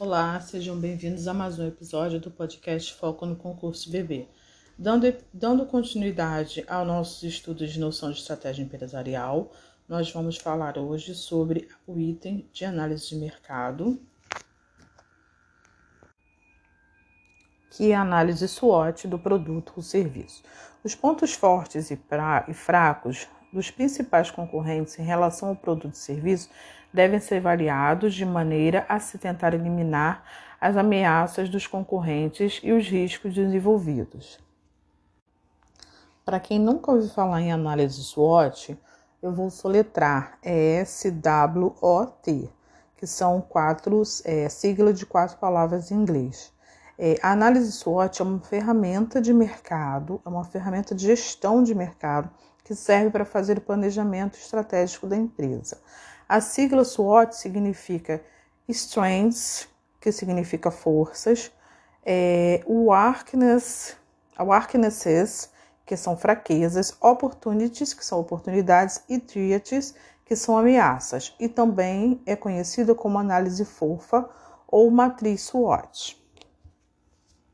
Olá, sejam bem-vindos a mais um episódio do podcast Foco no Concurso BB. Dando, dando continuidade aos nossos estudos de noção de estratégia empresarial, nós vamos falar hoje sobre o item de análise de mercado, que é a análise SWOT do produto ou serviço. Os pontos fortes e, pra, e fracos dos principais concorrentes em relação ao produto e serviço devem ser avaliados de maneira a se tentar eliminar as ameaças dos concorrentes e os riscos desenvolvidos. Para quem nunca ouviu falar em análise SWOT, eu vou soletrar é SWOT, que são quatro é, siglas de quatro palavras em inglês. É, a análise SWOT é uma ferramenta de mercado, é uma ferramenta de gestão de mercado que serve para fazer o planejamento estratégico da empresa. A sigla SWOT significa Strengths, que significa forças, é, Weakness, Weaknesses, que são fraquezas, Opportunities, que são oportunidades, e Threats, que são ameaças. E também é conhecida como análise fofa ou matriz SWOT.